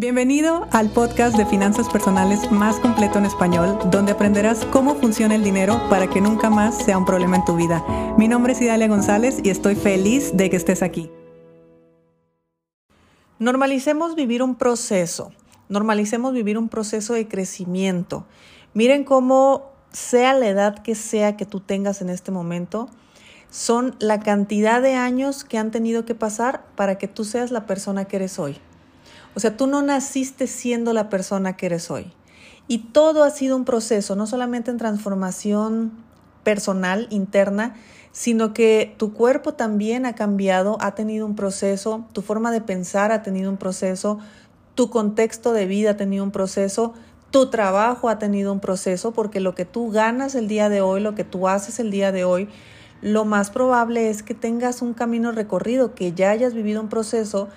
Bienvenido al podcast de finanzas personales más completo en español, donde aprenderás cómo funciona el dinero para que nunca más sea un problema en tu vida. Mi nombre es Idalia González y estoy feliz de que estés aquí. Normalicemos vivir un proceso, normalicemos vivir un proceso de crecimiento. Miren cómo sea la edad que sea que tú tengas en este momento, son la cantidad de años que han tenido que pasar para que tú seas la persona que eres hoy. O sea, tú no naciste siendo la persona que eres hoy. Y todo ha sido un proceso, no solamente en transformación personal, interna, sino que tu cuerpo también ha cambiado, ha tenido un proceso, tu forma de pensar ha tenido un proceso, tu contexto de vida ha tenido un proceso, tu trabajo ha tenido un proceso, porque lo que tú ganas el día de hoy, lo que tú haces el día de hoy, lo más probable es que tengas un camino recorrido, que ya hayas vivido un proceso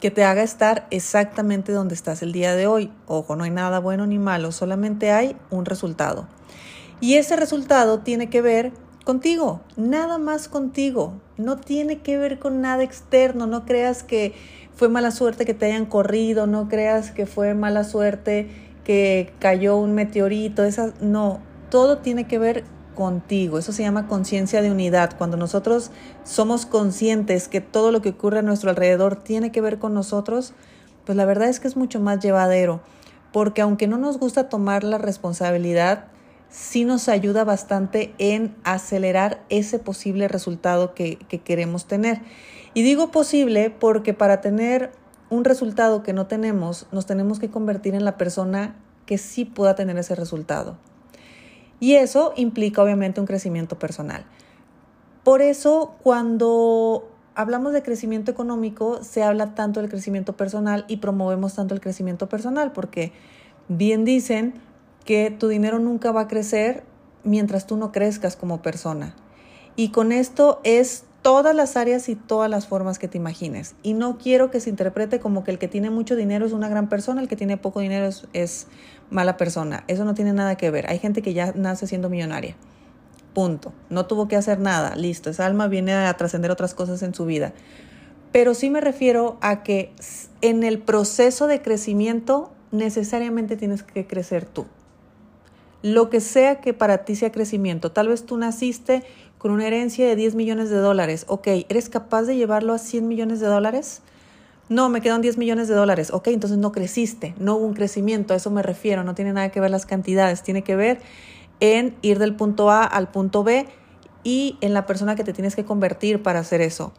que te haga estar exactamente donde estás el día de hoy. Ojo, no hay nada bueno ni malo, solamente hay un resultado. Y ese resultado tiene que ver contigo, nada más contigo. No tiene que ver con nada externo. No creas que fue mala suerte que te hayan corrido, no creas que fue mala suerte que cayó un meteorito. Esa, no, todo tiene que ver contigo. Eso se llama conciencia de unidad. Cuando nosotros somos conscientes que todo lo que ocurre a nuestro alrededor tiene que ver con nosotros, pues la verdad es que es mucho más llevadero. Porque aunque no nos gusta tomar la responsabilidad, sí nos ayuda bastante en acelerar ese posible resultado que, que queremos tener. Y digo posible porque para tener un resultado que no tenemos, nos tenemos que convertir en la persona que sí pueda tener ese resultado. Y eso implica obviamente un crecimiento personal. Por eso cuando hablamos de crecimiento económico, se habla tanto del crecimiento personal y promovemos tanto el crecimiento personal, porque bien dicen que tu dinero nunca va a crecer mientras tú no crezcas como persona. Y con esto es todas las áreas y todas las formas que te imagines. Y no quiero que se interprete como que el que tiene mucho dinero es una gran persona, el que tiene poco dinero es, mala persona. Eso no tiene nada que ver. Hay gente que ya nace siendo millonaria. Punto. No tuvo que hacer nada. Listo. Esa alma viene a trascender otras cosas en su vida. Pero sí me refiero a que en el proceso de crecimiento necesariamente tienes que crecer tú. Lo que sea que para ti sea crecimiento. Tal vez tú naciste con una herencia de 10 millones de dólares. Ok, ¿eres capaz de llevarlo a 100 millones de dólares? No, me quedan 10 millones de dólares. Ok, entonces no creciste, no hubo un crecimiento, a eso me refiero, no tiene nada que ver las cantidades, tiene que ver en ir del punto A al punto B y en la persona que te tienes que convertir para hacer eso.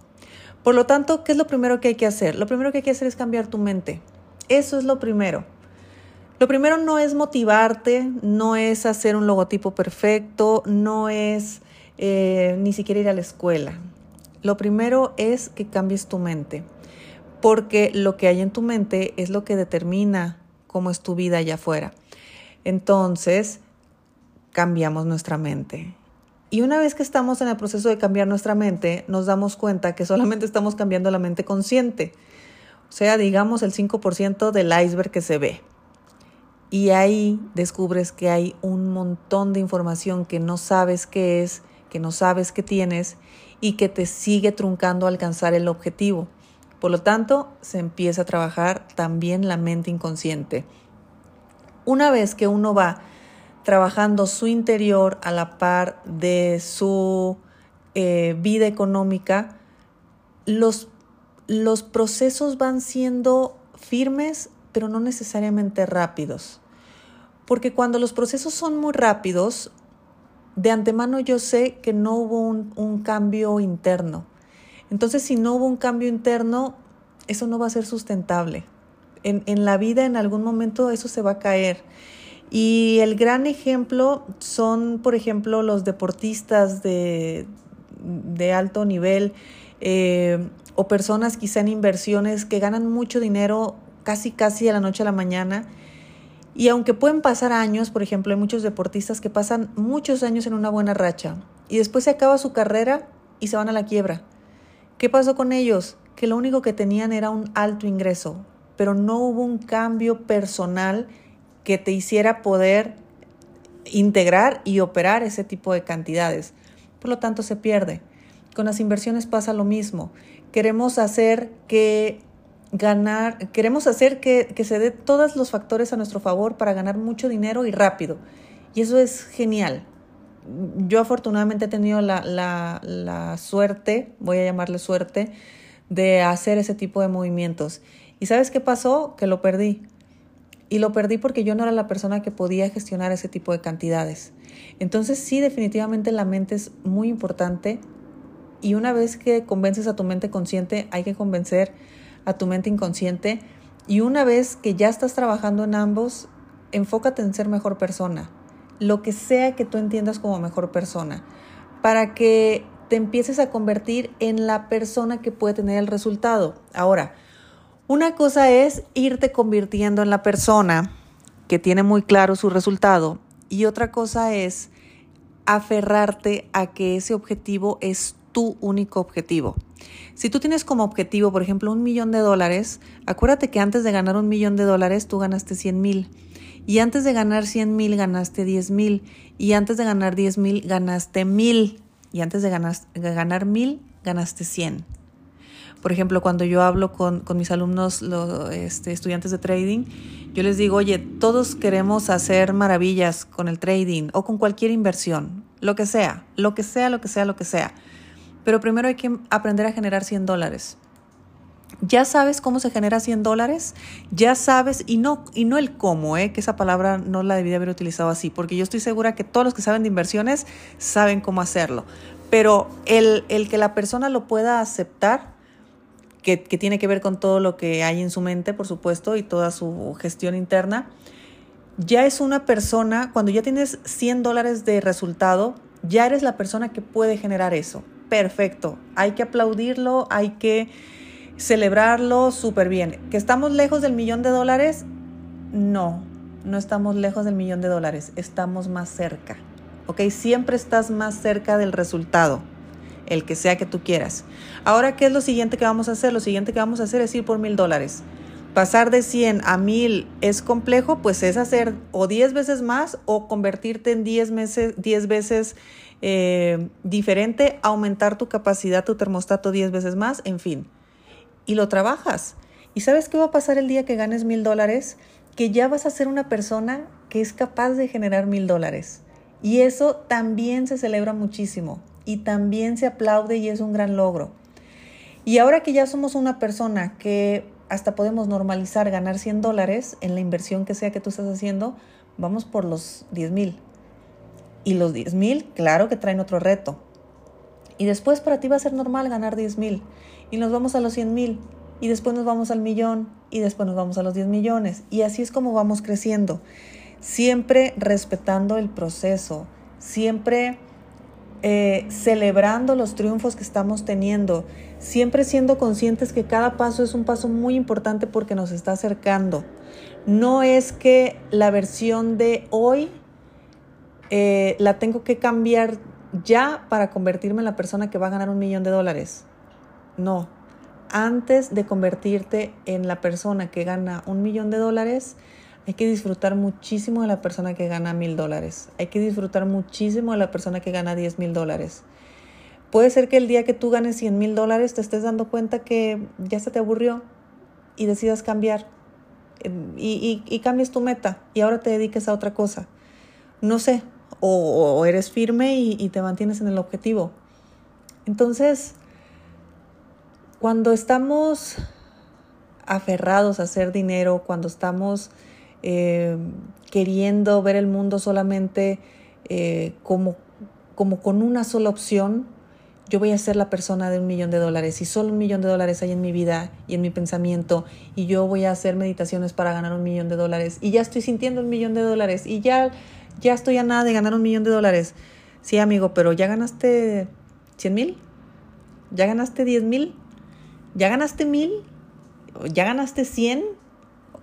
Por lo tanto, ¿qué es lo primero que hay que hacer? Lo primero que hay que hacer es cambiar tu mente. Eso es lo primero. Lo primero no es motivarte, no es hacer un logotipo perfecto, no es eh, ni siquiera ir a la escuela. Lo primero es que cambies tu mente porque lo que hay en tu mente es lo que determina cómo es tu vida allá afuera. Entonces, cambiamos nuestra mente. Y una vez que estamos en el proceso de cambiar nuestra mente, nos damos cuenta que solamente estamos cambiando la mente consciente. O sea, digamos el 5% del iceberg que se ve. Y ahí descubres que hay un montón de información que no sabes qué es, que no sabes que tienes y que te sigue truncando alcanzar el objetivo. Por lo tanto, se empieza a trabajar también la mente inconsciente. Una vez que uno va trabajando su interior a la par de su eh, vida económica, los, los procesos van siendo firmes, pero no necesariamente rápidos. Porque cuando los procesos son muy rápidos, de antemano yo sé que no hubo un cambio interno entonces, si no hubo un cambio interno, eso no va a ser sustentable. En, la vida, en algún momento, eso se va a caer. Y el gran ejemplo son, por ejemplo, los deportistas de, alto nivel eh, o personas quizá en inversiones que ganan mucho dinero casi, casi de la noche a la mañana. Y aunque pueden pasar años, por ejemplo, hay muchos deportistas que pasan muchos años en una buena racha y después se acaba su carrera y se van a la quiebra. ¿Qué pasó con ellos? Que lo único que tenían era un alto ingreso, pero no hubo un cambio personal que te hiciera poder integrar y operar ese tipo de cantidades. Por lo tanto, se pierde. Con las inversiones pasa lo mismo. Queremos hacer que ganar, queremos hacer que, se dé todos los factores a nuestro favor para ganar mucho dinero y rápido. Y eso es genial. Yo afortunadamente he tenido la, la suerte, voy a llamarle suerte, de hacer ese tipo de movimientos. ¿Y sabes qué pasó? Que lo perdí. Y lo perdí porque yo no era la persona que podía gestionar ese tipo de cantidades. Entonces sí, definitivamente la mente es muy importante y una vez que convences a tu mente consciente, hay que convencer a tu mente inconsciente. Y una vez que ya estás trabajando en ambos, enfócate en ser mejor persona. Lo que sea que tú entiendas como mejor persona. Para que te empieces a convertir en la persona que puede tener el resultado. Ahora, una cosa es irte convirtiendo en la persona que tiene muy claro su resultado y otra cosa es aferrarte a que ese objetivo es tu único objetivo. Si tú tienes como objetivo, por ejemplo, un millón de dólares, acuérdate que antes de ganar un millón de dólares tú ganaste 100 mil. Y antes de ganar 100 mil ganaste 10 mil. Y antes de ganar 10 mil ganaste mil. Y antes de ganar, mil ganaste 100. Por ejemplo, cuando yo hablo con, mis alumnos, los, este, estudiantes de trading, yo les digo, oye, todos queremos hacer maravillas con el trading o con cualquier inversión, lo que sea, lo que sea, lo que sea, lo que sea. Pero primero hay que aprender a generar 100 dólares. Ya sabes cómo se genera 100 dólares, ya sabes, y no, y no el cómo, ¿eh? que esa palabra no la debí haber utilizado así, porque yo estoy segura que todos los que saben de inversiones saben cómo hacerlo. Pero el, el que la persona lo pueda aceptar, que, tiene que ver con todo lo que hay en su mente, por supuesto, y toda su gestión interna, ya es una persona, cuando ya tienes 100 dólares de resultado, ya eres la persona que puede generar eso. Perfecto, hay que aplaudirlo, hay que celebrarlo súper bien. ¿Que estamos lejos del millón de dólares? No, no estamos lejos del millón de dólares, estamos más cerca. ¿Ok? Siempre estás más cerca del resultado el que sea que tú quieras. Ahora, ¿qué es lo siguiente que vamos a hacer? Lo siguiente que vamos a hacer es ir por mil dólares. Pasar de 100 a 1000 es complejo, pues es hacer o 10 veces más o convertirte en 10, meses, 10 veces eh, diferente, aumentar tu capacidad, tu termostato 10 veces más, en fin. Y lo trabajas. ¿Y sabes qué va a pasar el día que ganes mil dólares? Que ya vas a ser una persona que es capaz de generar mil dólares. Y eso también se celebra muchísimo y también se aplaude y es un gran logro. Y ahora que ya somos una persona que hasta podemos normalizar ganar 100 dólares en la inversión que sea que tú estás haciendo, vamos por los 10 mil. Y los 10 mil, claro que traen otro reto. Y después para ti va a ser normal ganar 10 mil. Y nos vamos a los 100 mil. Y después nos vamos al millón. Y después nos vamos a los 10 millones. Y así es como vamos creciendo. Siempre respetando el proceso. Siempre eh, celebrando los triunfos que estamos teniendo, siempre siendo conscientes que cada paso es un paso muy importante porque nos está acercando. No es que la versión de hoy eh, la tengo que cambiar ya para convertirme en la persona que va a ganar un millón de dólares. No, antes de convertirte en la persona que gana un millón de dólares, hay que disfrutar muchísimo de la persona que gana mil dólares. Hay que disfrutar muchísimo de la persona que gana diez mil dólares. Puede ser que el día que tú ganes cien mil dólares te estés dando cuenta que ya se te aburrió y decidas cambiar y, cambies tu meta y ahora te dediques a otra cosa. No sé, o, eres firme y, y te mantienes en el objetivo. Entonces, cuando estamos aferrados a hacer dinero, cuando estamos eh, queriendo ver el mundo solamente eh, como, como con una sola opción, yo voy a ser la persona de un millón de dólares. Y solo un millón de dólares hay en mi vida y en mi pensamiento y yo voy a hacer meditaciones para ganar un millón de dólares. Y ya estoy sintiendo un millón de dólares y ya, ya estoy a nada de ganar un millón de dólares. Sí, amigo, pero ya ganaste 100 mil, ya ganaste 10 mil, ya ganaste mil, ya ganaste 100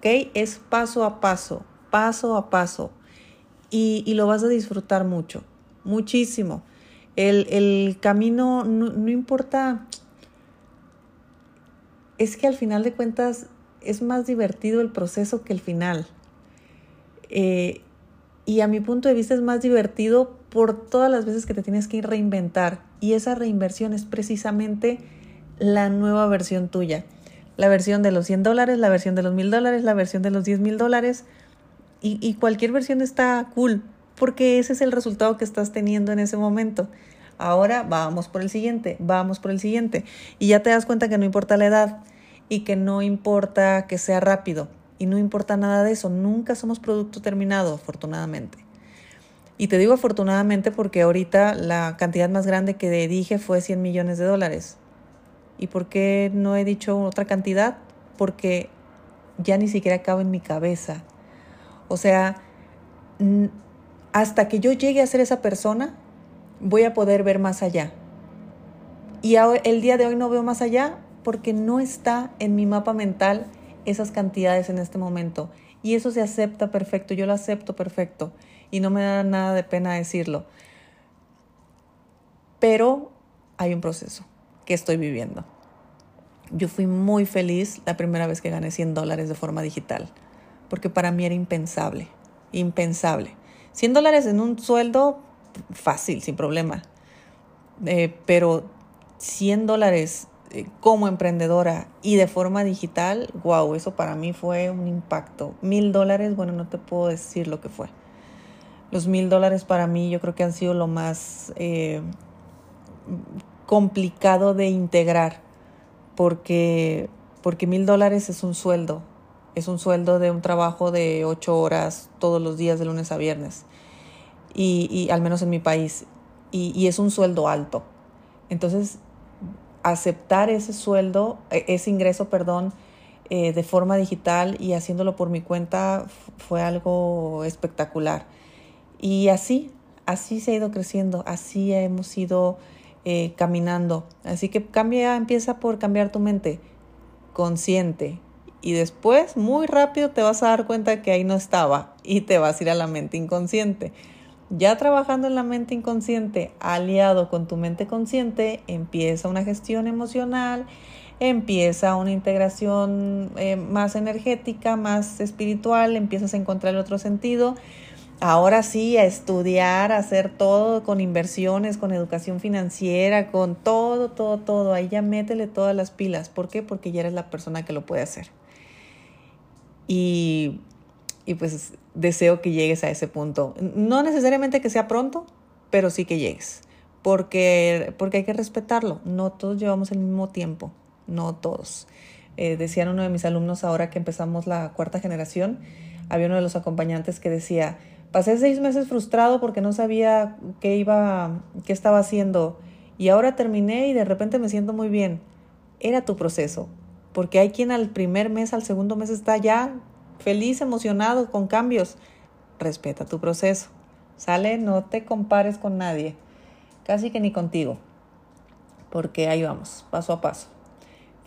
es paso a paso, paso a paso. Y, lo vas a disfrutar mucho, muchísimo. El, camino no, importa, es que al final de cuentas es más divertido el proceso que el final. Eh, y a mi punto de vista es más divertido por todas las veces que te tienes que reinventar. Y esa reinversión es precisamente la nueva versión tuya La versión de los 100 dólares, la versión de los 1000 dólares, la versión de los 10 mil dólares. Y, cualquier versión está cool, porque ese es el resultado que estás teniendo en ese momento. Ahora vamos por el siguiente, vamos por el siguiente. Y ya te das cuenta que no importa la edad y que no importa que sea rápido y no importa nada de eso. Nunca somos producto terminado, afortunadamente. Y te digo afortunadamente porque ahorita la cantidad más grande que dije fue 100 millones de dólares. ¿Y por qué no he dicho otra cantidad? Porque ya ni siquiera cabe en mi cabeza. O sea, hasta que yo llegue a ser esa persona, voy a poder ver más allá. Y el día de hoy no veo más allá porque no está en mi mapa mental esas cantidades en este momento. Y eso se acepta perfecto, yo lo acepto perfecto y no me da nada de pena decirlo. Pero hay un proceso que estoy viviendo. Yo fui muy feliz la primera vez que gané 100 dólares de forma digital, porque para mí era impensable, impensable. 100 dólares en un sueldo fácil, sin problema, eh, pero 100 dólares eh, como emprendedora y de forma digital, wow, eso para mí fue un impacto. Mil dólares, bueno, no te puedo decir lo que fue. Los mil dólares para mí yo creo que han sido lo más eh, complicado de integrar, porque, porque mil dólares es un sueldo, es un sueldo de un trabajo de ocho horas todos los días de lunes a viernes, y, y al menos en mi país, y, y es un sueldo alto. Entonces, aceptar ese sueldo, e, ese ingreso, perdón, eh, de forma digital y haciéndolo por mi cuenta fue algo espectacular. Y así, así se ha ido creciendo, así hemos ido eh, caminando. Así que cambia, empieza por cambiar tu mente consciente. Y después, muy rápido, te vas a dar cuenta que ahí no estaba y te vas a ir a la mente inconsciente. Ya trabajando en la mente inconsciente, aliado con tu mente consciente, empieza una gestión emocional, empieza una integración eh, más energética, más espiritual, empiezas a encontrar el otro sentido. Ahora sí, a estudiar, a hacer todo con inversiones, con educación financiera, con todo, todo, todo. Ahí ya métele todas las pilas. ¿Por qué? Porque ya eres la persona que lo puede hacer. Y y pues deseo que llegues a ese punto. No necesariamente que sea pronto, pero sí que llegues, porque, porque hay que respetarlo. No todos llevamos el mismo tiempo, no todos. Eh, decían uno de mis alumnos ahora que empezamos la cuarta generación, había uno de los acompañantes que decía, pasé seis meses frustrado porque no sabía qué iba, qué estaba haciendo y ahora terminé y de repente me siento muy bien. Era tu proceso, porque hay quien al primer mes, al segundo mes está ya feliz, emocionado con cambios. Respeta tu proceso. ¿Sale? No te compares con nadie, casi que ni contigo, porque ahí vamos, paso a paso,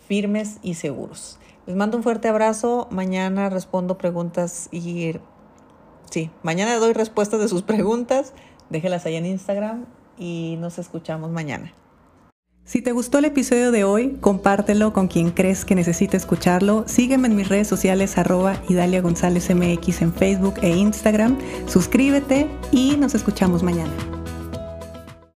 firmes y seguros. Les mando un fuerte abrazo. Mañana respondo preguntas y... Sí, mañana doy respuestas de sus preguntas. Déjelas ahí en Instagram y nos escuchamos mañana. Si te gustó el episodio de hoy, compártelo con quien crees que necesite escucharlo. Sígueme en mis redes sociales arroba Idalia González MX en Facebook e Instagram. Suscríbete y nos escuchamos mañana.